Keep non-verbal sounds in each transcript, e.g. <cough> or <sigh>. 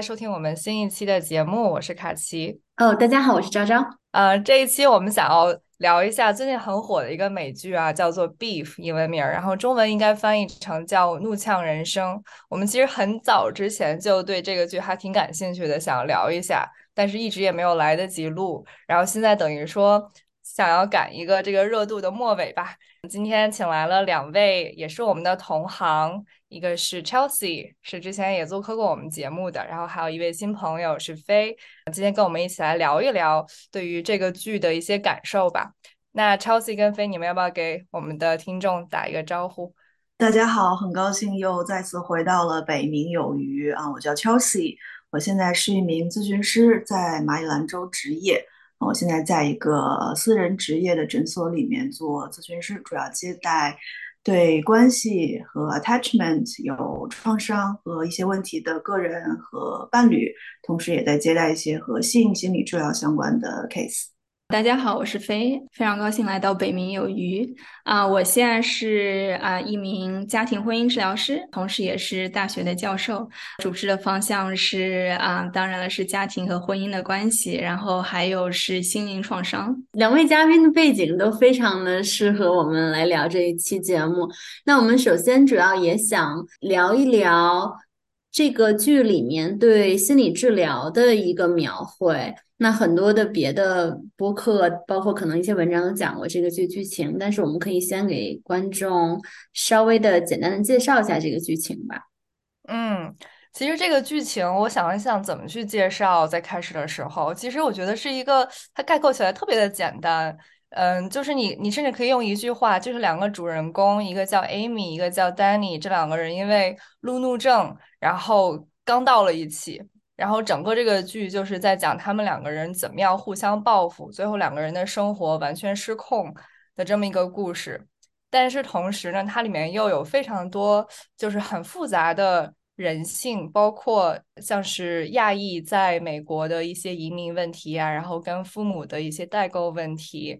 收听我们新一期的节目，我是卡奇。哦，大家好，我是昭昭。呃，这一期我们想要聊一下最近很火的一个美剧啊，叫做《Beef》英文名，然后中文应该翻译成叫《怒呛人生》。我们其实很早之前就对这个剧还挺感兴趣的，想要聊一下，但是一直也没有来得及录。然后现在等于说想要赶一个这个热度的末尾吧。今天请来了两位，也是我们的同行。一个是 Chelsea，是之前也做客过我们节目的，然后还有一位新朋友是飞，今天跟我们一起来聊一聊对于这个剧的一些感受吧。那 Chelsea 跟飞，你们要不要给我们的听众打一个招呼？大家好，很高兴又再次回到了北冥有鱼啊！我叫 Chelsea，我现在是一名咨询师，在马里兰州职业。我现在在一个私人职业的诊所里面做咨询师，主要接待。对关系和 attachment 有创伤和一些问题的个人和伴侣，同时也在接待一些和性心理治疗相关的 case。大家好，我是飞，非常高兴来到北冥有鱼啊！我现在是啊一名家庭婚姻治疗师，同时也是大学的教授，主治的方向是啊，当然了是家庭和婚姻的关系，然后还有是心灵创伤。两位嘉宾的背景都非常的适合我们来聊这一期节目。那我们首先主要也想聊一聊这个剧里面对心理治疗的一个描绘。那很多的别的播客，包括可能一些文章都讲过这个剧剧情，但是我们可以先给观众稍微的简单的介绍一下这个剧情吧。嗯，其实这个剧情，我想一想怎么去介绍，在开始的时候，其实我觉得是一个，它概括起来特别的简单。嗯，就是你，你甚至可以用一句话，就是两个主人公，一个叫 Amy，一个叫 Danny，这两个人因为路怒症，然后刚到了一起。然后整个这个剧就是在讲他们两个人怎么样互相报复，最后两个人的生活完全失控的这么一个故事。但是同时呢，它里面又有非常多就是很复杂的人性，包括像是亚裔在美国的一些移民问题啊，然后跟父母的一些代沟问题，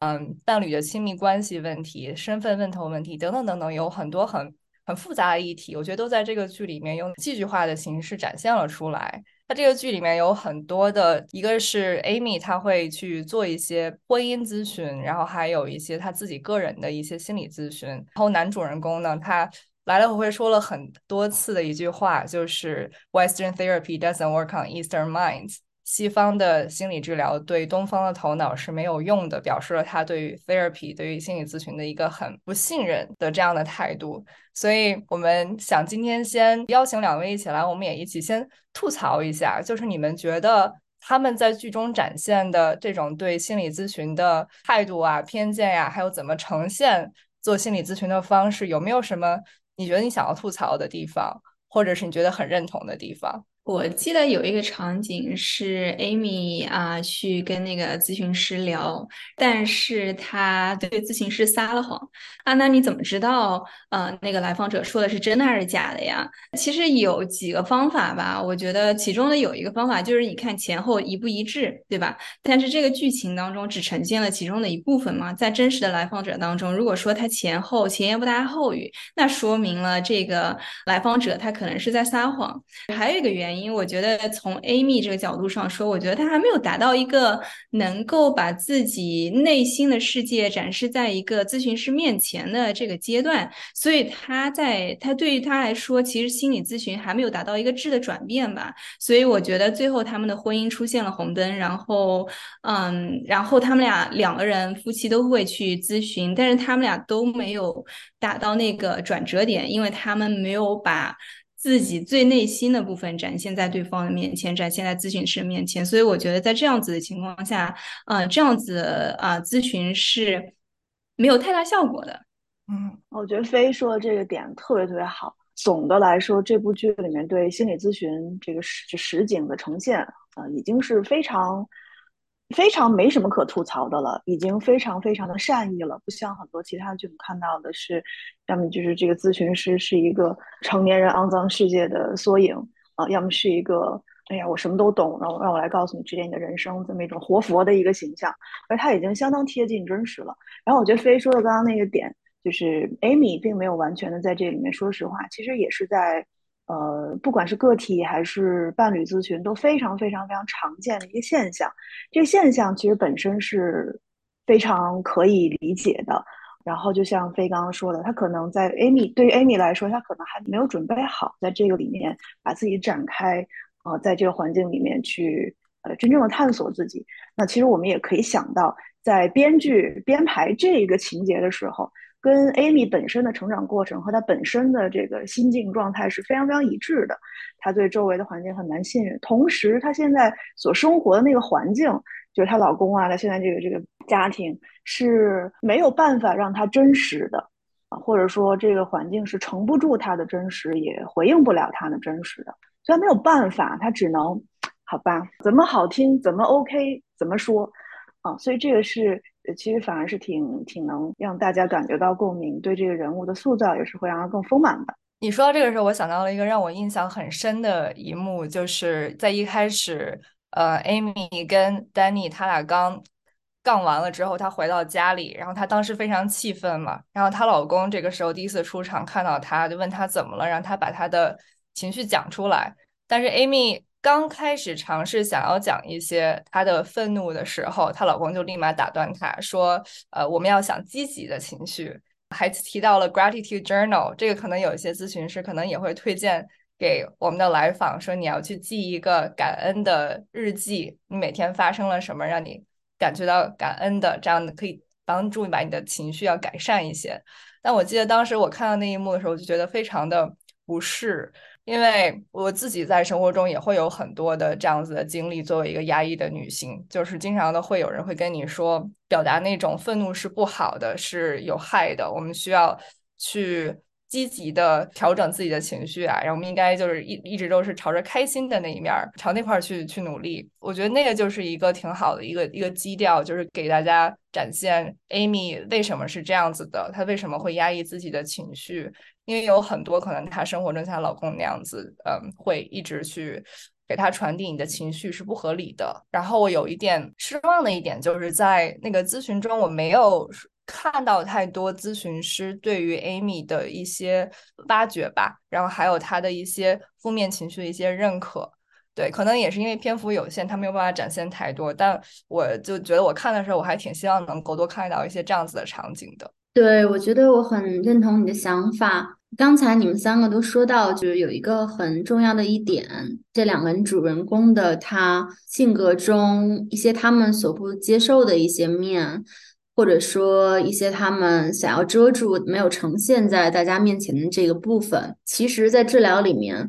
嗯，伴侣的亲密关系问题、身份认同问题等等等等，有很多很。很复杂的议题，我觉得都在这个剧里面用戏剧化的形式展现了出来。它这个剧里面有很多的，一个是 Amy，她会去做一些婚姻咨询，然后还有一些她自己个人的一些心理咨询。然后男主人公呢，他来来回回说了很多次的一句话，就是 Western therapy doesn't work on Eastern minds。西方的心理治疗对东方的头脑是没有用的，表示了他对于 therapy 对于心理咨询的一个很不信任的这样的态度。所以，我们想今天先邀请两位一起来，我们也一起先吐槽一下，就是你们觉得他们在剧中展现的这种对心理咨询的态度啊、偏见呀，还有怎么呈现做心理咨询的方式，有没有什么你觉得你想要吐槽的地方，或者是你觉得很认同的地方？我记得有一个场景是 Amy 啊去跟那个咨询师聊，但是他对咨询师撒了谎啊。那你怎么知道呃那个来访者说的是真的还是假的呀？其实有几个方法吧，我觉得其中的有一个方法就是你看前后一不一致，对吧？但是这个剧情当中只呈现了其中的一部分嘛，在真实的来访者当中，如果说他前后前言不搭后语，那说明了这个来访者他可能是在撒谎。还有一个原因。因为我觉得从 Amy 这个角度上说，我觉得他还没有达到一个能够把自己内心的世界展示在一个咨询师面前的这个阶段，所以他在他对于他来说，其实心理咨询还没有达到一个质的转变吧。所以我觉得最后他们的婚姻出现了红灯，然后嗯，然后他们俩两个人夫妻都会去咨询，但是他们俩都没有达到那个转折点，因为他们没有把。自己最内心的部分展现在对方的面前，展现在咨询师面前，所以我觉得在这样子的情况下，呃，这样子啊，咨询是没有太大效果的。嗯，我觉得飞说的这个点特别特别好。总的来说，这部剧里面对心理咨询这个实实景的呈现，啊，已经是非常。非常没什么可吐槽的了，已经非常非常的善意了，不像很多其他剧我们看到的是，要么就是这个咨询师是一个成年人肮脏世界的缩影啊，要么是一个哎呀我什么都懂，然后让我来告诉你指点你的人生这么一种活佛的一个形象，而他已经相当贴近真实了。然后我觉得飞说的刚刚那个点，就是 Amy 并没有完全的在这里面说实话，其实也是在呃，不管是个体还是伴侣咨询，都非常非常非常常见的一个现象。这个现象其实本身是非常可以理解的。然后就像飞刚刚说的，他可能在 Amy 对于 Amy 来说，他可能还没有准备好在这个里面把自己展开，呃，在这个环境里面去呃真正的探索自己。那其实我们也可以想到，在编剧编排这一个情节的时候。跟 Amy 本身的成长过程和她本身的这个心境状态是非常非常一致的。她对周围的环境很难信任，同时她现在所生活的那个环境，就是她老公啊，她现在这个这个家庭是没有办法让她真实的啊，或者说这个环境是撑不住她的真实，也回应不了她的真实的，所以没有办法，她只能好吧，怎么好听怎么 OK 怎么说啊，所以这个是。其实反而是挺挺能让大家感觉到共鸣，对这个人物的塑造也是会让他更丰满的。你说到这个时候，我想到了一个让我印象很深的一幕，就是在一开始，呃，Amy 跟 Danny 他俩刚杠完了之后，她回到家里，然后她当时非常气愤嘛，然后她老公这个时候第一次出场，看到她就问她怎么了，让她把她的情绪讲出来，但是 Amy。刚开始尝试想要讲一些她的愤怒的时候，她老公就立马打断她说：“呃，我们要想积极的情绪。”还提到了 gratitude journal，这个可能有一些咨询师可能也会推荐给我们的来访，说你要去记一个感恩的日记，你每天发生了什么让你感觉到感恩的，这样可以帮助你把你的情绪要改善一些。但我记得当时我看到那一幕的时候，就觉得非常的不适。因为我自己在生活中也会有很多的这样子的经历，作为一个压抑的女性，就是经常的会有人会跟你说，表达那种愤怒是不好的，是有害的，我们需要去积极的调整自己的情绪啊，然后我们应该就是一一直都是朝着开心的那一面，朝那块儿去去努力。我觉得那个就是一个挺好的一个一个基调，就是给大家展现 Amy 为什么是这样子的，她为什么会压抑自己的情绪。因为有很多可能，她生活中像老公那样子，嗯，会一直去给她传递你的情绪是不合理的。然后我有一点失望的一点，就是在那个咨询中，我没有看到太多咨询师对于 Amy 的一些挖掘吧，然后还有他的一些负面情绪的一些认可。对，可能也是因为篇幅有限，他没有办法展现太多。但我就觉得我看的时候，我还挺希望能够多看到一些这样子的场景的。对，我觉得我很认同你的想法。刚才你们三个都说到，就是有一个很重要的一点，这两个人主人公的他性格中一些他们所不接受的一些面，或者说一些他们想要遮住没有呈现在大家面前的这个部分，其实，在治疗里面。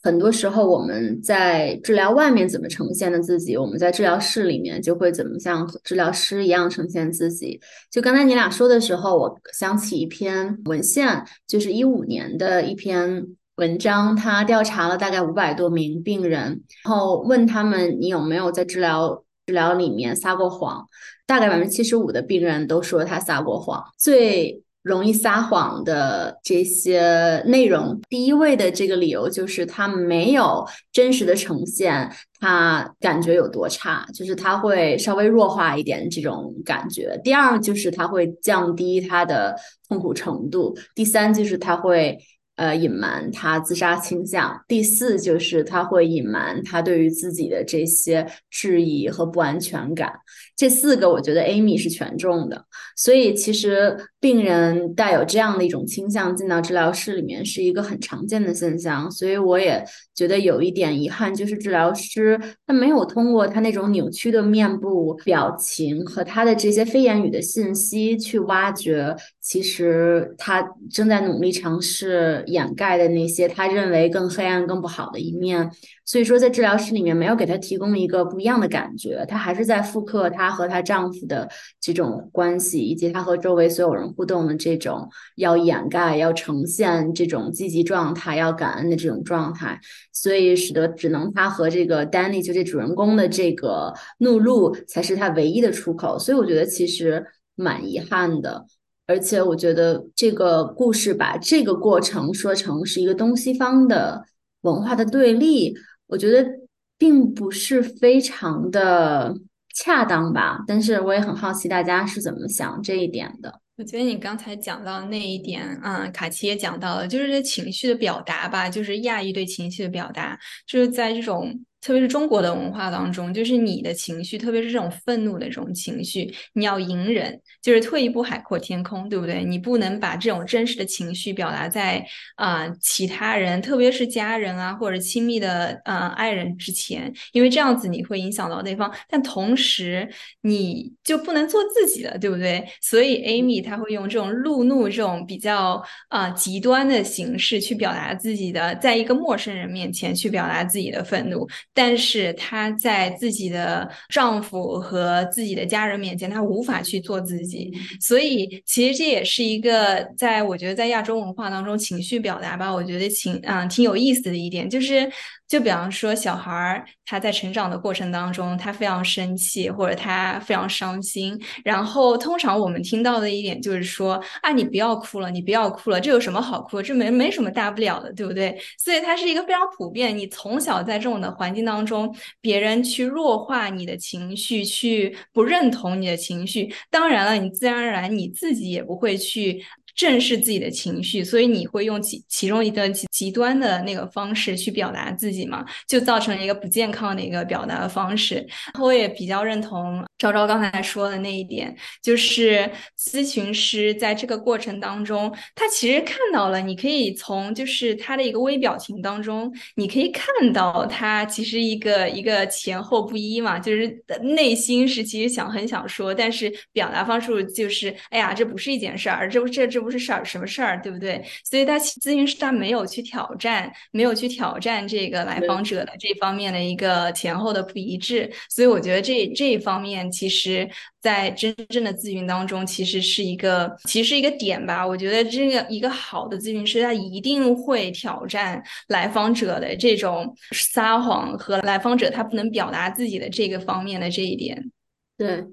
很多时候，我们在治疗外面怎么呈现的自己，我们在治疗室里面就会怎么像治疗师一样呈现自己。就刚才你俩说的时候，我想起一篇文献，就是一五年的一篇文章，他调查了大概五百多名病人，然后问他们你有没有在治疗治疗里面撒过谎，大概百分之七十五的病人都说他撒过谎。最容易撒谎的这些内容，第一位的这个理由就是他没有真实的呈现，他感觉有多差，就是他会稍微弱化一点这种感觉。第二就是他会降低他的痛苦程度，第三就是他会。呃，隐瞒他自杀倾向。第四，就是他会隐瞒他对于自己的这些质疑和不安全感。这四个，我觉得 Amy 是全中的。所以，其实病人带有这样的一种倾向进到治疗室里面，是一个很常见的现象。所以，我也觉得有一点遗憾，就是治疗师他没有通过他那种扭曲的面部表情和他的这些非言语的信息去挖掘，其实他正在努力尝试。掩盖的那些他认为更黑暗、更不好的一面，所以说在治疗室里面没有给他提供一个不一样的感觉，他还是在复刻她和她丈夫的这种关系，以及她和周围所有人互动的这种要掩盖、要呈现这种积极状态、要感恩的这种状态，所以使得只能他和这个 Danny 就这主人公的这个怒路才是他唯一的出口，所以我觉得其实蛮遗憾的。而且我觉得这个故事把这个过程说成是一个东西方的文化的对立，我觉得并不是非常的恰当吧。但是我也很好奇大家是怎么想这一点的。我觉得你刚才讲到那一点，嗯，卡奇也讲到了，就是这情绪的表达吧，就是亚裔对情绪的表达，就是在这种。特别是中国的文化当中，就是你的情绪，特别是这种愤怒的这种情绪，你要隐忍，就是退一步海阔天空，对不对？你不能把这种真实的情绪表达在啊其他人，特别是家人啊或者亲密的呃爱人之前，因为这样子你会影响到对方。但同时你就不能做自己了，对不对？所以 Amy 她会用这种路怒这种比较啊极端的形式去表达自己的，在一个陌生人面前去表达自己的愤怒。但是她在自己的丈夫和自己的家人面前，她无法去做自己，所以其实这也是一个在我觉得在亚洲文化当中情绪表达吧，我觉得情啊挺有意思的一点就是。就比方说，小孩儿他在成长的过程当中，他非常生气或者他非常伤心，然后通常我们听到的一点就是说啊，你不要哭了，你不要哭了，这有什么好哭？这没没什么大不了的，对不对？所以它是一个非常普遍，你从小在这种的环境当中，别人去弱化你的情绪，去不认同你的情绪，当然了，你自然而然你自己也不会去。正视自己的情绪，所以你会用其其中一个极极端的那个方式去表达自己嘛，就造成了一个不健康的一个表达方式。我也比较认同昭昭刚才说的那一点，就是咨询师在这个过程当中，他其实看到了，你可以从就是他的一个微表情当中，你可以看到他其实一个一个前后不一嘛，就是内心是其实想很想说，但是表达方式就是哎呀，这不是一件事儿，这不这这。不是事儿，什么事儿，对不对？所以他咨询师他没有去挑战，没有去挑战这个来访者的这方面的一个前后的不一致。所以我觉得这这一方面，其实在真正的咨询当中，其实是一个，其实是一个点吧。我觉得这个一个好的咨询师，他一定会挑战来访者的这种撒谎和来访者他不能表达自己的这个方面的这一点。对，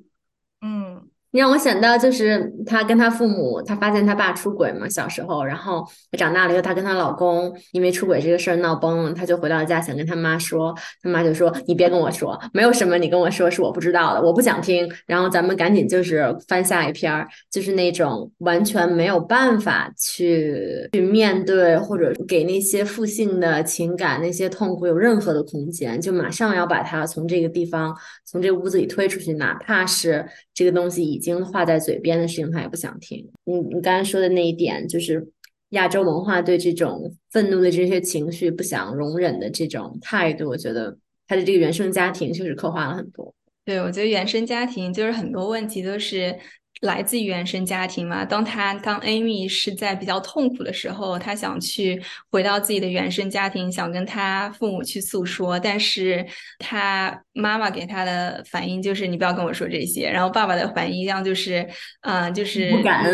嗯。你让我想到，就是她跟她父母，她发现她爸出轨嘛，小时候，然后长大了以后，她跟她老公因为出轨这个事儿闹崩了，她就回到家想跟她妈说，她妈就说：“你别跟我说，没有什么，你跟我说是我不知道的，我不想听。”然后咱们赶紧就是翻下一篇儿，就是那种完全没有办法去去面对或者给那些负性的情感、那些痛苦有任何的空间，就马上要把她从这个地方、从这屋子里推出去，哪怕是这个东西已。经话在嘴边的事情，他也不想听。你你刚才说的那一点，就是亚洲文化对这种愤怒的这些情绪不想容忍的这种态度，我觉得他的这个原生家庭确实刻画了很多。对，我觉得原生家庭就是很多问题都是。来自于原生家庭嘛？当他当 Amy 是在比较痛苦的时候，他想去回到自己的原生家庭，想跟他父母去诉说，但是他妈妈给他的反应就是你不要跟我说这些，然后爸爸的反应一样就是，嗯，就是不敢。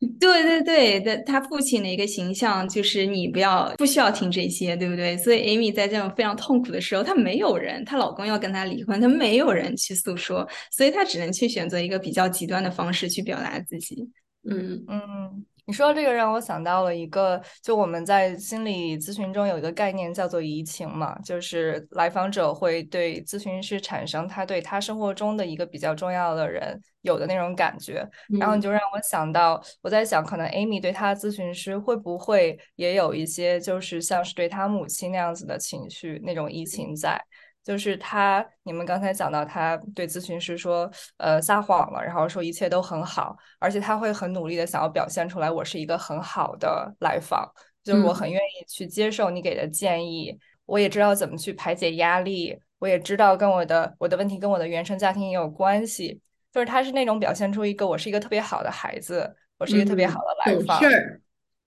<laughs> 对对对的，他父亲的一个形象就是你不要不需要听这些，对不对？所以 Amy 在这种非常痛苦的时候，她没有人，她老公要跟她离婚，她没有人去诉说，所以她只能去选择一个比较极端的方式去表达自己。嗯嗯。你说这个让我想到了一个，就我们在心理咨询中有一个概念叫做移情嘛，就是来访者会对咨询师产生他对他生活中的一个比较重要的人有的那种感觉，然后你就让我想到，我在想，可能 Amy 对他咨询师会不会也有一些，就是像是对他母亲那样子的情绪那种移情在。就是他，你们刚才讲到他对咨询师说，呃，撒谎了，然后说一切都很好，而且他会很努力的想要表现出来，我是一个很好的来访，就是我很愿意去接受你给的建议，我也知道怎么去排解压力，我也知道跟我的我的问题跟我的原生家庭也有关系，就是他是那种表现出一个我是一个特别好的孩子，我是一个特别好的来访，懂事儿，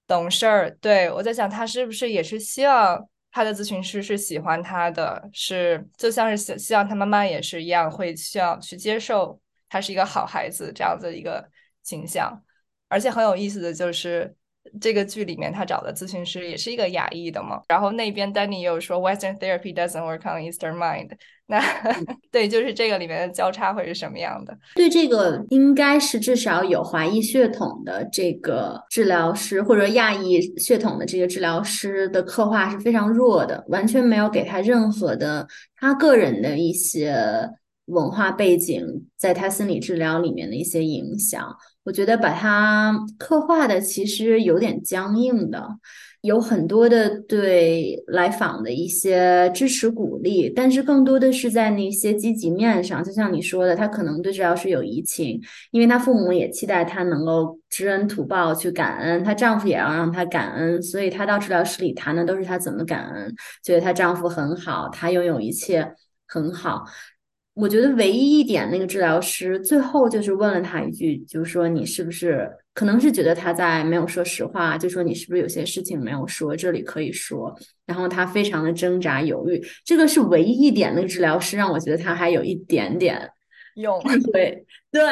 懂事儿，对我在想他是不是也是希望。他的咨询师是喜欢他的，是就像是希希望他妈妈也是一样，会需要去接受他是一个好孩子这样子的一个形象。而且很有意思的就是，这个剧里面他找的咨询师也是一个亚裔的嘛。然后那边 Danny 又说 Western therapy doesn't work on Eastern mind。<laughs> 那对，就是这个里面的交叉会是什么样的？对这个应该是至少有华裔血统的这个治疗师，或者亚裔血统的这个治疗师的刻画是非常弱的，完全没有给他任何的他个人的一些文化背景，在他心理治疗里面的一些影响。我觉得把它刻画的其实有点僵硬的，有很多的对来访的一些支持鼓励，但是更多的是在那些积极面上，就像你说的，他可能对治疗师有移情，因为他父母也期待他能够知恩图报去感恩，她丈夫也要让她感恩，所以她到治疗室里谈的都是她怎么感恩，觉得她丈夫很好，她拥有一切很好。我觉得唯一一点，那个治疗师最后就是问了他一句，就是说你是不是可能是觉得他在没有说实话，就说你是不是有些事情没有说，这里可以说。然后他非常的挣扎犹豫，这个是唯一一点，那个治疗师让我觉得他还有一点点 <laughs> 用，对对。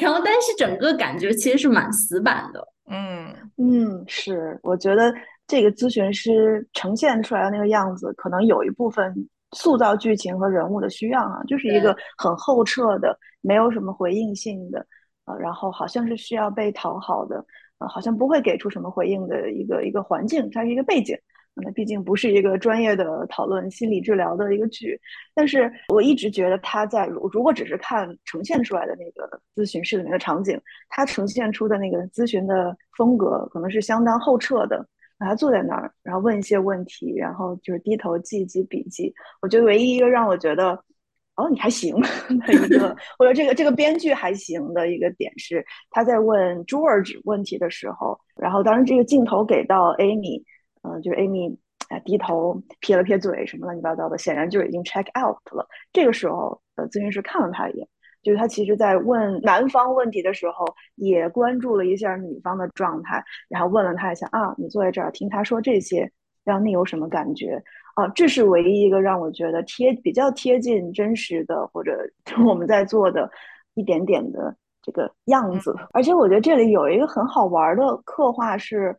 然后但是整个感觉其实是蛮死板的。嗯嗯，是，我觉得这个咨询师呈现出来的那个样子，可能有一部分。塑造剧情和人物的需要啊，就是一个很后撤的，没有什么回应性的，呃，然后好像是需要被讨好的，呃，好像不会给出什么回应的一个一个环境，它是一个背景。那毕竟不是一个专业的讨论心理治疗的一个剧，但是我一直觉得他在如如果只是看呈现出来的那个咨询室的那个场景，他呈现出的那个咨询的风格可能是相当后撤的。他坐在那儿，然后问一些问题，然后就是低头记一记笔记。我觉得唯一一个让我觉得，哦，你还行的一个，<laughs> 或者这个这个编剧还行的一个点是，他在问 George 问题的时候，然后当时这个镜头给到 Amy，嗯，就是 Amy 啊低头撇了撇嘴，什么乱七八糟的，显然就已经 check out 了。这个时候，呃，咨询师看了他一眼。就是他其实，在问男方问题的时候，也关注了一下女方的状态，然后问了他一下啊，你坐在这儿听他说这些，让你有什么感觉啊？这是唯一一个让我觉得贴比较贴近真实的，或者我们在做的一点点的这个样子。而且我觉得这里有一个很好玩的刻画，是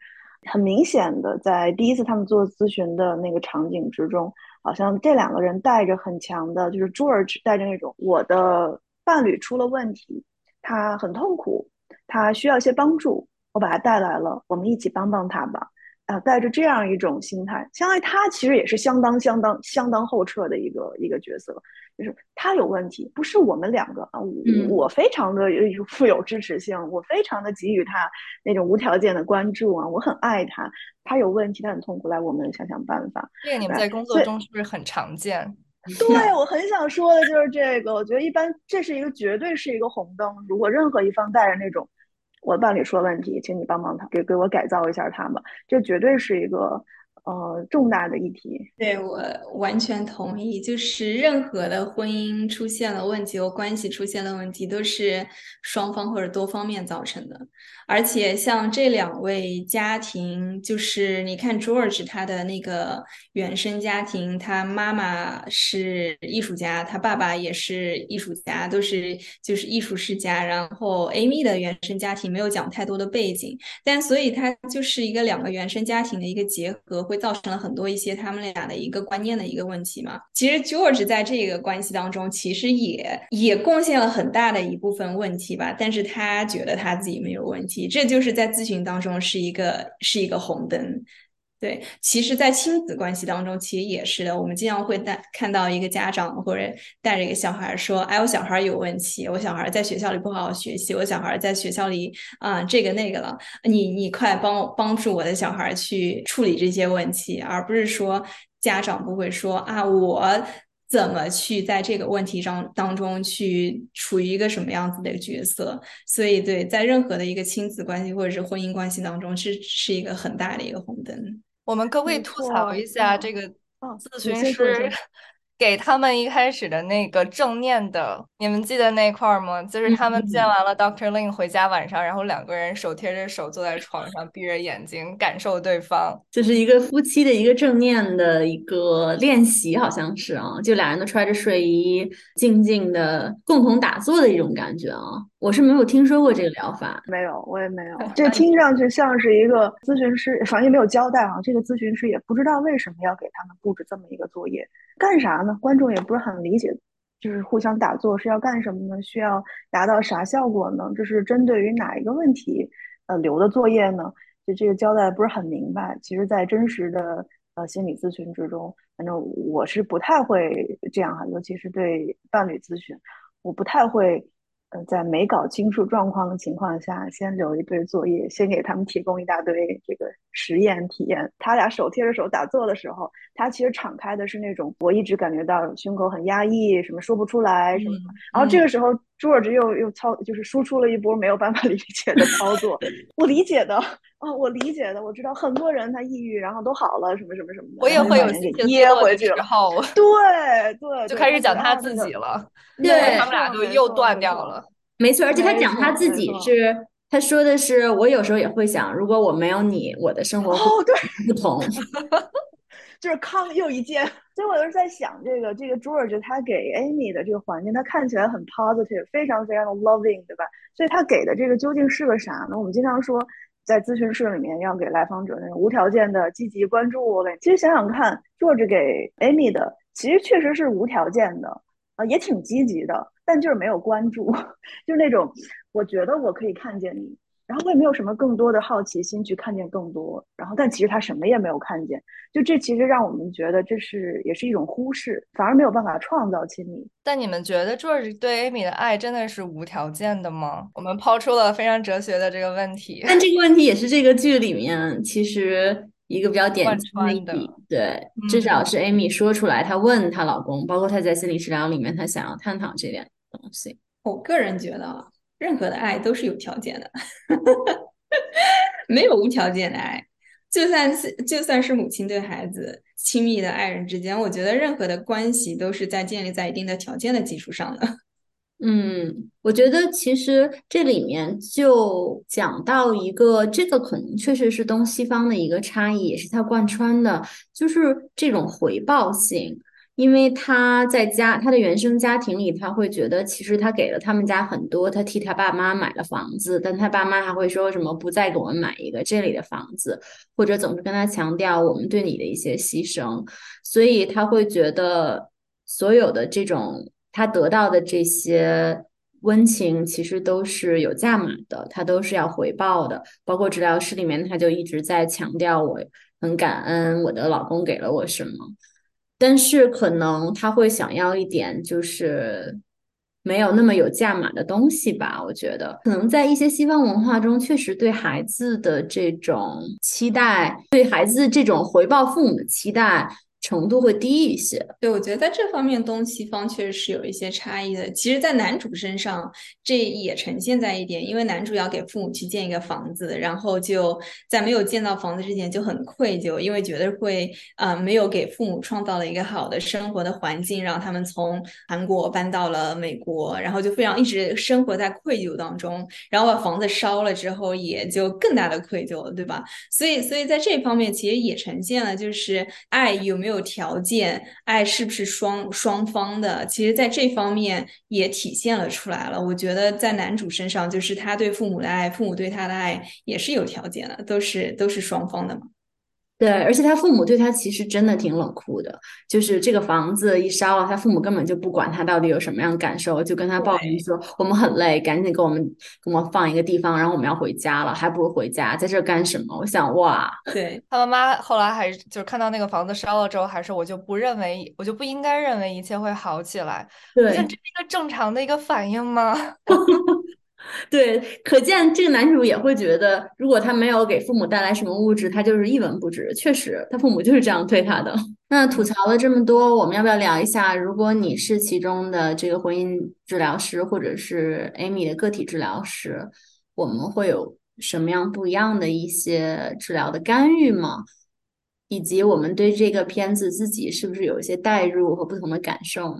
很明显的，在第一次他们做咨询的那个场景之中，好像这两个人带着很强的，就是 George 带着那种我的。伴侣出了问题，他很痛苦，他需要一些帮助，我把他带来了，我们一起帮帮他吧。啊，带着这样一种心态，相当于他其实也是相当相当相当后撤的一个一个角色，就是他有问题，不是我们两个啊，我非常的富有支持性，我非常的给予他那种无条件的关注啊，我很爱他，他有问题，他很痛苦，来我们想想办法。这个你们在工作中是不是很常见？<laughs> 对，我很想说的就是这个。我觉得一般这是一个绝对是一个红灯。如果任何一方带着那种我伴侣出了问题，请你帮帮他，给给我改造一下他吧，这绝对是一个。呃，重大的议题，对我完全同意。就是任何的婚姻出现了问题或关系出现了问题，都是双方或者多方面造成的。而且像这两位家庭，就是你看 George 他的那个原生家庭，他妈妈是艺术家，他爸爸也是艺术家，都是就是艺术世家。然后 Amy 的原生家庭没有讲太多的背景，但所以他就是一个两个原生家庭的一个结合。会造成了很多一些他们俩的一个观念的一个问题嘛？其实 George 在这个关系当中，其实也也贡献了很大的一部分问题吧。但是他觉得他自己没有问题，这就是在咨询当中是一个是一个红灯。对，其实，在亲子关系当中，其实也是的。我们经常会带看到一个家长或者带着一个小孩说：“哎，我小孩有问题，我小孩在学校里不好好学习，我小孩在学校里啊这个那个了，你你快帮我帮助我的小孩去处理这些问题，而不是说家长不会说啊，我怎么去在这个问题上当中去处于一个什么样子的角色？所以，对，在任何的一个亲子关系或者是婚姻关系当中，是是一个很大的一个红灯。”我们可不可以吐槽一下这个咨询师给他们一开始的那个正念的？你们记得那块吗？就是他们见完了 Doctor Lin 回家晚上，然后两个人手贴着手坐在床上，闭着眼睛感受对方，就是一个夫妻的一个正念的一个练习，好像是啊，就俩人都穿着睡衣，静静的共同打坐的一种感觉啊。我是没有听说过这个疗法，没有，我也没有。这听上去像是一个咨询师，反正也没有交代啊。这个咨询师也不知道为什么要给他们布置这么一个作业，干啥呢？观众也不是很理解，就是互相打坐是要干什么呢？需要达到啥效果呢？这是针对于哪一个问题呃留的作业呢？就这个交代不是很明白。其实，在真实的呃心理咨询之中，反正我是不太会这样哈，尤其是对伴侣咨询，我不太会。呃，在没搞清楚状况的情况下，先留一堆作业，先给他们提供一大堆这个实验体验。他俩手贴着手打坐的时候，他其实敞开的是那种我一直感觉到胸口很压抑，什么说不出来什么。然后这个时候，George 又又操，就是输出了一波没有办法理解的操作。我理解的，哦，我理解的，我知道很多人他抑郁，然后都好了，什么什么什么的。我也会有给噎回去然后，<laughs> 对对，就开始讲他自己了。对，他们俩就又断掉了。没错，而且他讲他自己是，他说的是，我有时候也会想，如果我没有你，我的生活哦，对，不同，<laughs> 就是康又一件。<laughs> 所以我就是在想，这个这个 George 他给 Amy 的这个环境，他看起来很 positive，非常非常的 loving，对吧？所以他给的这个究竟是个啥呢？我们经常说，在咨询室里面要给来访者那种无条件的积极关注。其实想想看，George 给 Amy 的，其实确实是无条件的。啊，也挺积极的，但就是没有关注，<laughs> 就是那种我觉得我可以看见你，然后我也没有什么更多的好奇心去看见更多，然后但其实他什么也没有看见，就这其实让我们觉得这是也是一种忽视，反而没有办法创造亲密。但你们觉得 George 对 Amy 的爱真的是无条件的吗？我们抛出了非常哲学的这个问题，但这个问题也是这个剧里面其实。一个比较典型的，对，至少是 Amy 说出来，她问她老公，包括她在心理治疗里面，她想要探讨这点东西。我个人觉得，任何的爱都是有条件的，<laughs> 没有无条件的爱。就算是就算是母亲对孩子、亲密的爱人之间，我觉得任何的关系都是在建立在一定的条件的基础上的。<laughs> 嗯，我觉得其实这里面就讲到一个，这个可能确实是东西方的一个差异，也是它贯穿的，就是这种回报性。因为他在家，他的原生家庭里，他会觉得其实他给了他们家很多，他替他爸妈买了房子，但他爸妈还会说什么不再给我们买一个这里的房子，或者总是跟他强调我们对你的一些牺牲，所以他会觉得所有的这种。他得到的这些温情，其实都是有价码的，他都是要回报的。包括治疗室里面，他就一直在强调，我很感恩我的老公给了我什么。但是可能他会想要一点，就是没有那么有价码的东西吧。我觉得，可能在一些西方文化中，确实对孩子的这种期待，对孩子这种回报父母的期待。程度会低一些，对我觉得在这方面东西方确实是有一些差异的。其实，在男主身上，这也呈现在一点，因为男主要给父母去建一个房子，然后就在没有建造房子之前就很愧疚，因为觉得会啊没有给父母创造了一个好的生活的环境，让他们从韩国搬到了美国，然后就非常一直生活在愧疚当中，然后把房子烧了之后，也就更大的愧疚了，对吧？所以，所以在这方面其实也呈现了，就是爱有没有。条件爱是不是双双方的？其实，在这方面也体现了出来了。我觉得在男主身上，就是他对父母的爱，父母对他的爱也是有条件的，都是都是双方的嘛。对，而且他父母对他其实真的挺冷酷的，就是这个房子一烧了，他父母根本就不管他到底有什么样感受，就跟他抱怨说：“我们很累，赶紧给我们给我们放一个地方，然后我们要回家了，还不如回家，在这干什么？”我想，哇，对他妈妈后来还是就是看到那个房子烧了之后，还是我就不认为，我就不应该认为一切会好起来。对，这是一个正常的一个反应吗？<laughs> <laughs> 对，可见这个男主也会觉得，如果他没有给父母带来什么物质，他就是一文不值。确实，他父母就是这样对他的。<laughs> 那吐槽了这么多，我们要不要聊一下？如果你是其中的这个婚姻治疗师，或者是 Amy 的个体治疗师，我们会有什么样不一样的一些治疗的干预吗？以及我们对这个片子自己是不是有一些代入和不同的感受？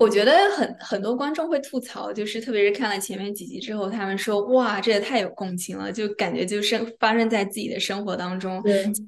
我觉得很很多观众会吐槽，就是特别是看了前面几集之后，他们说哇，这也太有共情了，就感觉就是发生在自己的生活当中。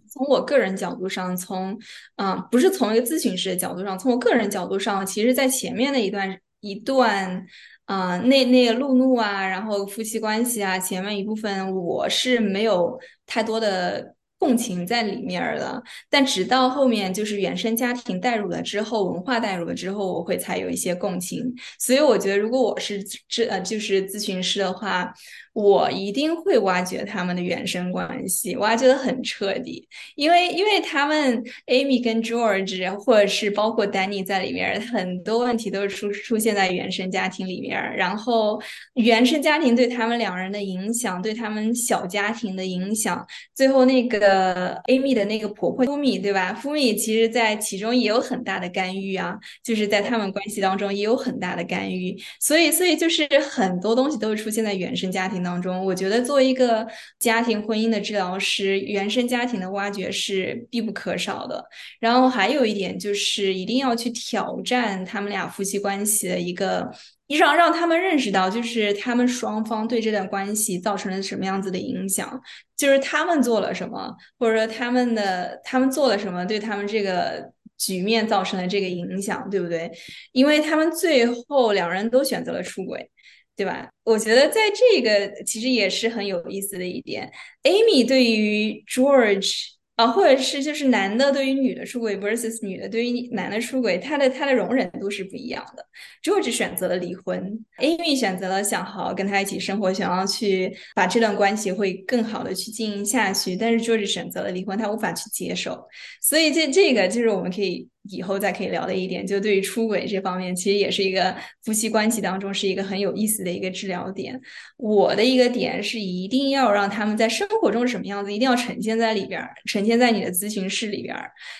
从我个人角度上，从嗯，不是从一个咨询师的角度上，从我个人角度上，其实，在前面的一段一段，啊，那那个路怒啊，然后夫妻关系啊，前面一部分我是没有太多的。共情在里面了，但直到后面就是原生家庭带入了之后，文化带入了之后，我会才有一些共情。所以我觉得，如果我是咨呃就是咨询师的话，我一定会挖掘他们的原生关系，挖掘的很彻底，因为因为他们 Amy 跟 George，或者是包括 Danny 在里面，很多问题都是出出现在原生家庭里面，然后原生家庭对他们两人的影响，对他们小家庭的影响，最后那个 Amy 的那个婆婆 Fumi 对吧？Fumi 其实在其中也有很大的干预啊，就是在他们关系当中也有很大的干预，所以所以就是很多东西都是出现在原生家庭当中。我觉得作为一个家庭婚姻的治疗师，原生家庭的挖掘是必不可少的。然后还有一点就是一定要去挑战他们俩夫妻关系的一个，让让他们认识到，就是他们双方对这段关系造成了什么样子的影响，就是他们做了什么，或者说他们的他们做了什么，对他们这个。局面造成了这个影响，对不对？因为他们最后两人都选择了出轨，对吧？我觉得在这个其实也是很有意思的一点。Amy 对于 George。啊，或者是就是男的对于女的出轨 versus 女的对于男的出轨，他的他的容忍度是不一样的。George 选择了离婚，Amy 选择了想好好跟他一起生活，想要去把这段关系会更好的去经营下去。但是 George 选择了离婚，他无法去接受。所以这这个就是我们可以以后再可以聊的一点，就对于出轨这方面，其实也是一个夫妻关系当中是一个很有意思的一个治疗点。我的一个点是一定要让他们在生活中是什么样子，一定要呈现在里边，呈现在你的咨询室里边，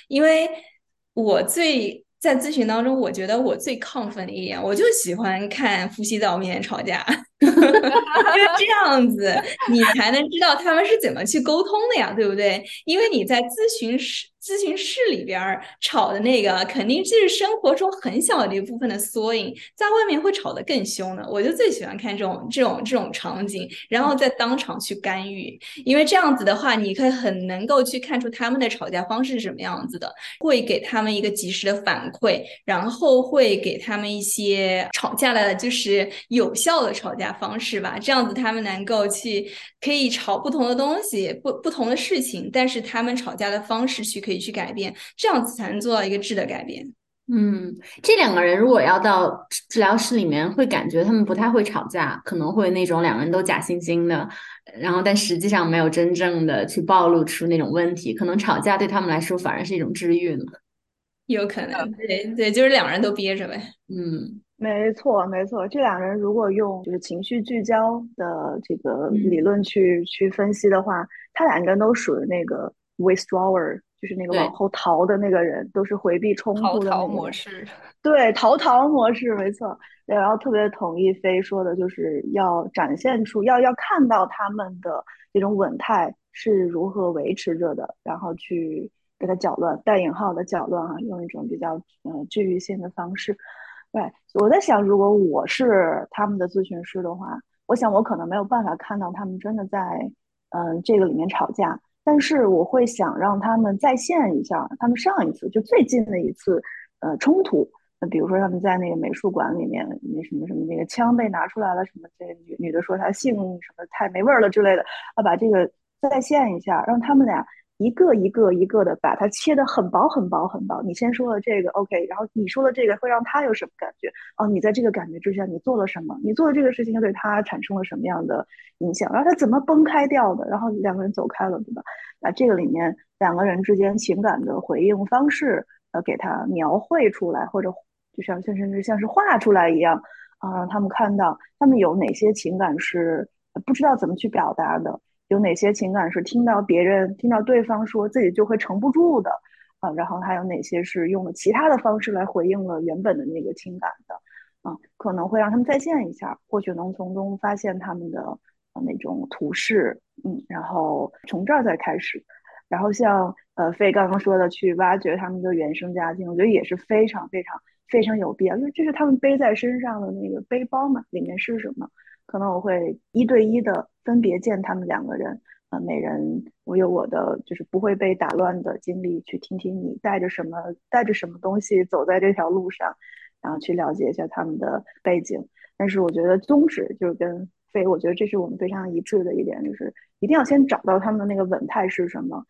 因为我最在咨询当中，我觉得我最亢奋的一点，我就喜欢看夫妻在我面前吵架，<laughs> 因为这样子你才能知道他们是怎么去沟通的呀，对不对？因为你在咨询室。咨询室里边吵的那个，肯定就是生活中很小的一部分的缩影，在外面会吵得更凶的。我就最喜欢看这种这种这种场景，然后再当场去干预，因为这样子的话，你可以很能够去看出他们的吵架方式是什么样子的，会给他们一个及时的反馈，然后会给他们一些吵架的，就是有效的吵架方式吧。这样子他们能够去可以吵不同的东西，不不同的事情，但是他们吵架的方式去可以。可以去改变，这样子才能做到一个质的改变。嗯，这两个人如果要到治疗室里面，会感觉他们不太会吵架，可能会那种两个人都假惺惺的，然后但实际上没有真正的去暴露出那种问题，可能吵架对他们来说反而是一种治愈呢。有可能，对对，就是两人都憋着呗。嗯，没错没错，这两人如果用就是情绪聚焦的这个理论去去分析的话，他两个人都属于那个 withdrawer。就是那个往后逃的那个人，都是回避冲突的逃模式。<laughs> 对，逃逃模式，没错。然后特别同意飞说的，就是要展现出，要要看到他们的这种稳态是如何维持着的，然后去给他搅乱，带引号的搅乱哈，用一种比较呃治愈性的方式。对，我在想，如果我是他们的咨询师的话，我想我可能没有办法看到他们真的在嗯这个里面吵架。但是我会想让他们再现一下他们上一次就最近的一次呃冲突，那比如说他们在那个美术馆里面那什么什么那个枪被拿出来了什么，这女女的说她性什么太没味儿了之类的，啊把这个再现一下，让他们俩。一个一个一个的把它切得很薄很薄很薄。你先说了这个，OK，然后你说的这个会让他有什么感觉？哦，你在这个感觉之下，你做了什么？你做的这个事情对他产生了什么样的影响？然后他怎么崩开掉的？然后两个人走开了，对吧？把这个里面两个人之间情感的回应方式，呃，给他描绘出来，或者就像甚至像是画出来一样，啊，让他们看到他们有哪些情感是不知道怎么去表达的。有哪些情感是听到别人、听到对方说自己就会撑不住的啊？然后还有哪些是用了其他的方式来回应了原本的那个情感的啊？可能会让他们再现一下，或许能从中发现他们的那种图示，嗯，然后从这儿再开始。然后像呃飞刚刚说的，去挖掘他们的原生家庭，我觉得也是非常非常非常有必要，因为这是他们背在身上的那个背包嘛，里面是什么？可能我会一对一的分别见他们两个人，呃，每人我有我的就是不会被打乱的经历，去听听你带着什么带着什么东西走在这条路上，然后去了解一下他们的背景。但是我觉得宗旨就是跟飞，我觉得这是我们非常一致的一点，就是一定要先找到他们的那个稳态是什么，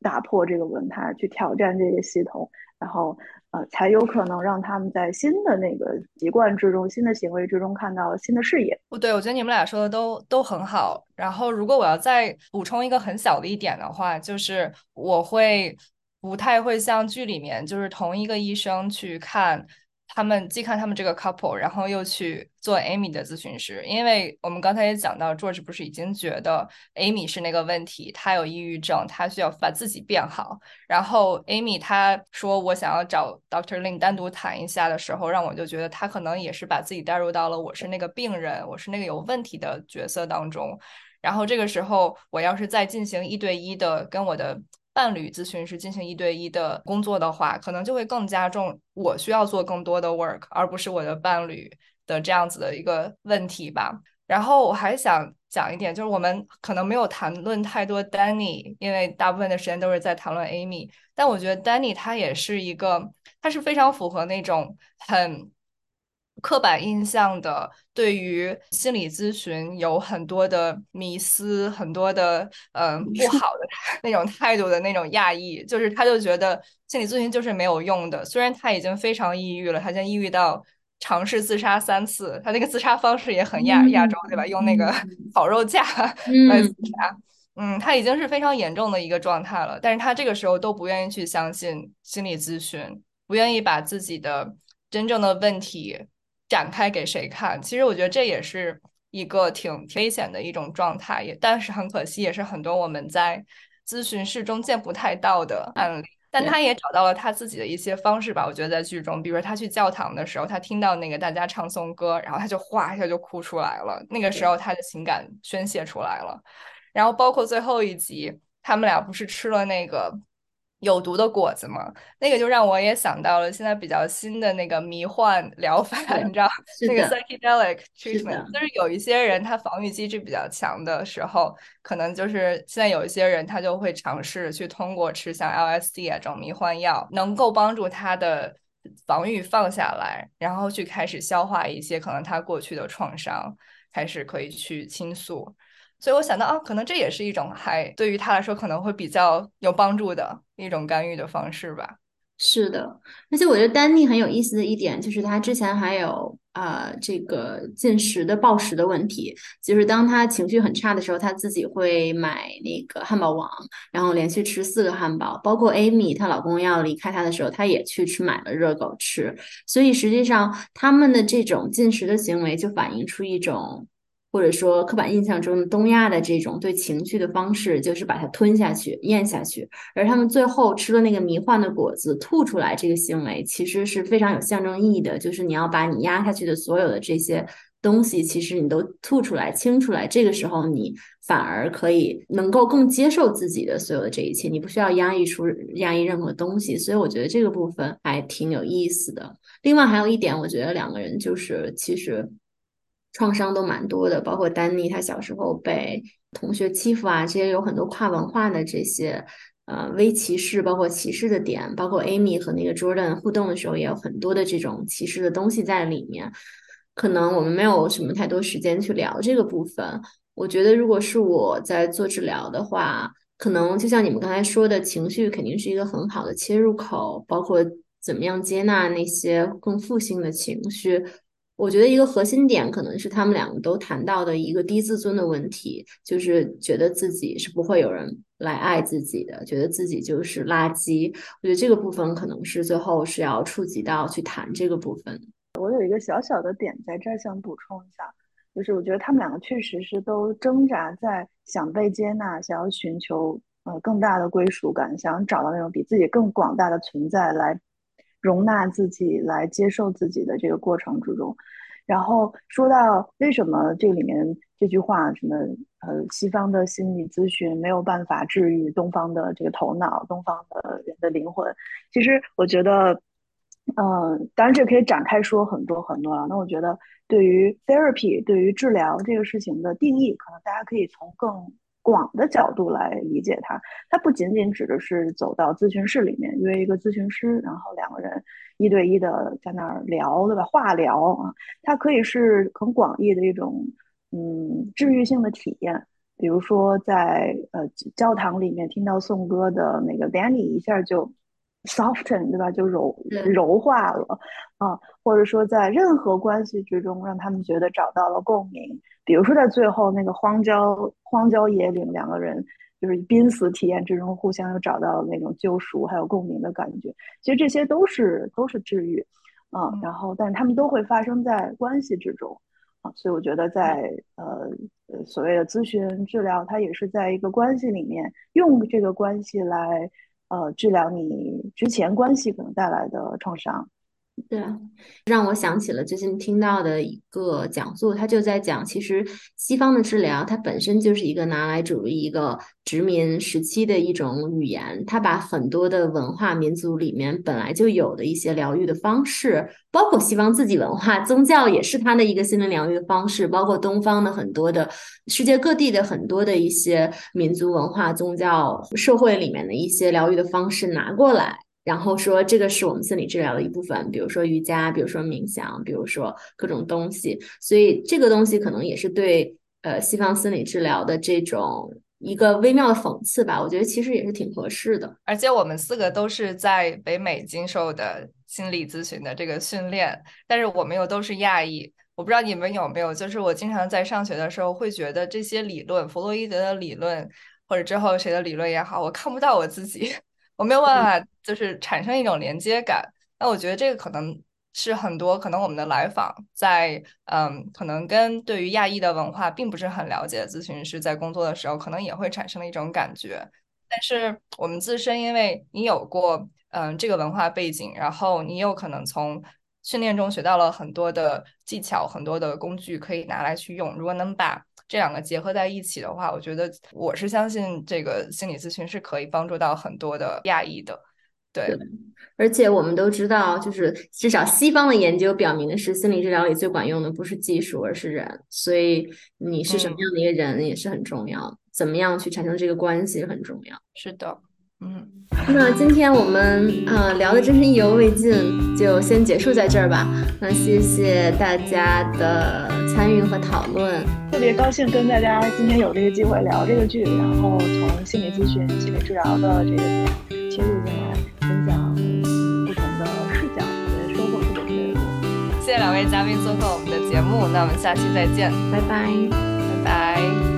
打破这个稳态，去挑战这个系统，然后呃，才有可能让他们在新的那个习惯之中、新的行为之中看到新的视野。不对，我觉得你们俩说的都都很好。然后，如果我要再补充一个很小的一点的话，就是我会不太会像剧里面，就是同一个医生去看。他们既看他们这个 couple，然后又去做 Amy 的咨询师，因为我们刚才也讲到，George 不是已经觉得 Amy 是那个问题，他有抑郁症，他需要把自己变好。然后 Amy 他说我想要找 Doctor Lin 单独谈一下的时候，让我就觉得他可能也是把自己带入到了我是那个病人，我是那个有问题的角色当中。然后这个时候，我要是再进行一对一的跟我的。伴侣咨询师进行一对一的工作的话，可能就会更加重我需要做更多的 work，而不是我的伴侣的这样子的一个问题吧。然后我还想讲一点，就是我们可能没有谈论太多 Danny，因为大部分的时间都是在谈论 Amy。但我觉得 Danny 他也是一个，他是非常符合那种很。刻板印象的对于心理咨询有很多的迷思，很多的嗯不好的 <laughs> 那种态度的那种压抑，就是他就觉得心理咨询就是没有用的。虽然他已经非常抑郁了，他已经抑郁到尝试自杀三次，他那个自杀方式也很亚亚洲，对吧？用那个 <laughs> 烤肉架来自杀。嗯，他已经是非常严重的一个状态了，但是他这个时候都不愿意去相信心理咨询，不愿意把自己的真正的问题。展开给谁看？其实我觉得这也是一个挺危险的一种状态，也但是很可惜，也是很多我们在咨询室中见不太到的案例。但他也找到了他自己的一些方式吧。我觉得在剧中，比如说他去教堂的时候，他听到那个大家唱颂歌，然后他就哗一下就哭出来了。那个时候他的情感宣泄出来了。然后包括最后一集，他们俩不是吃了那个。有毒的果子嘛，那个就让我也想到了现在比较新的那个迷幻疗法，<laughs> 你知道那个 psychedelic treatment，就是有一些人他防御机制比较强的时候，可能就是现在有一些人他就会尝试去通过吃像 LSD 啊这种迷幻药，能够帮助他的防御放下来，然后去开始消化一些可能他过去的创伤，开始可以去倾诉。所以我想到啊，可能这也是一种还对于他来说可能会比较有帮助的一种干预的方式吧。是的，而且我觉得丹尼很有意思的一点就是他之前还有啊这个进食的暴食的问题，就是当他情绪很差的时候，他自己会买那个汉堡王，然后连续吃四个汉堡。包括 Amy 她老公要离开她的时候，她也去吃买了热狗吃。所以实际上他们的这种进食的行为就反映出一种。或者说，刻板印象中的东亚的这种对情绪的方式，就是把它吞下去、咽下去。而他们最后吃了那个迷幻的果子，吐出来这个行为，其实是非常有象征意义的。就是你要把你压下去的所有的这些东西，其实你都吐出来、清出来。这个时候，你反而可以能够更接受自己的所有的这一切，你不需要压抑出压抑任何东西。所以，我觉得这个部分还挺有意思的。另外，还有一点，我觉得两个人就是其实。创伤都蛮多的，包括丹尼他小时候被同学欺负啊，这些有很多跨文化的这些呃微歧视，包括歧视的点，包括 Amy 和那个 Jordan 互动的时候也有很多的这种歧视的东西在里面。可能我们没有什么太多时间去聊这个部分。我觉得如果是我在做治疗的话，可能就像你们刚才说的，情绪肯定是一个很好的切入口，包括怎么样接纳那些更负性的情绪。我觉得一个核心点可能是他们两个都谈到的一个低自尊的问题，就是觉得自己是不会有人来爱自己的，觉得自己就是垃圾。我觉得这个部分可能是最后是要触及到去谈这个部分。我有一个小小的点在这儿想补充一下，就是我觉得他们两个确实是都挣扎在想被接纳，想要寻求呃更大的归属感，想找到那种比自己更广大的存在来。容纳自己，来接受自己的这个过程之中，然后说到为什么这里面这句话，什么呃，西方的心理咨询没有办法治愈东方的这个头脑，东方的人的灵魂。其实我觉得，嗯，当然这可以展开说很多很多了。那我觉得，对于 therapy，对于治疗这个事情的定义，可能大家可以从更。广的角度来理解它，它不仅仅指的是走到咨询室里面约一个咨询师，然后两个人一对一的在那儿聊，对吧？话聊啊，它可以是很广义的一种嗯治愈性的体验。比如说在呃教堂里面听到颂歌的那个 Danny 一下就 soften，对吧？就柔柔化了啊，或者说在任何关系之中，让他们觉得找到了共鸣。比如说在最后那个荒郊荒郊野岭，两个人就是濒死体验之中互相又找到那种救赎还有共鸣的感觉。其实这些都是都是治愈，啊，然后但是他们都会发生在关系之中。啊，所以我觉得在呃呃所谓的咨询治疗，它也是在一个关系里面用这个关系来呃治疗你之前关系可能带来的创伤。对啊，让我想起了最近听到的一个讲座，他就在讲，其实西方的治疗它本身就是一个拿来主义一个殖民时期的一种语言，它把很多的文化民族里面本来就有的一些疗愈的方式，包括西方自己文化宗教也是它的一个心灵疗愈的方式，包括东方的很多的世界各地的很多的一些民族文化、宗教、社会里面的一些疗愈的方式拿过来。然后说这个是我们心理治疗的一部分，比如说瑜伽，比如说冥想，比如说各种东西。所以这个东西可能也是对呃西方心理治疗的这种一个微妙的讽刺吧。我觉得其实也是挺合适的。而且我们四个都是在北美经受的心理咨询的这个训练，但是我们又都是亚裔。我不知道你们有没有，就是我经常在上学的时候会觉得这些理论，弗洛伊德的理论或者之后谁的理论也好，我看不到我自己。我没有办法，就是产生一种连接感。那我觉得这个可能是很多可能我们的来访在嗯，可能跟对于亚裔的文化并不是很了解的咨询师在工作的时候，可能也会产生的一种感觉。但是我们自身，因为你有过嗯这个文化背景，然后你有可能从训练中学到了很多的技巧，很多的工具可以拿来去用。如果能把这两个结合在一起的话，我觉得我是相信这个心理咨询是可以帮助到很多的亚裔的。对，而且我们都知道，就是至少西方的研究表明的是，心理治疗里最管用的不是技术，而是人。所以你是什么样的一个人也是很重要，怎么样去产生这个关系很重要。是的，嗯。那今天我们呃聊的真是意犹未尽，就先结束在这儿吧。那谢谢大家的参与和讨论，特别高兴跟大家今天有这个机会聊这个剧，然后从心理咨询、心理治疗的这个点切入进来分享不同的视角，我觉得收获特别特别多。谢谢两位嘉宾做客我们的节目，那我们下期再见，拜拜，拜拜。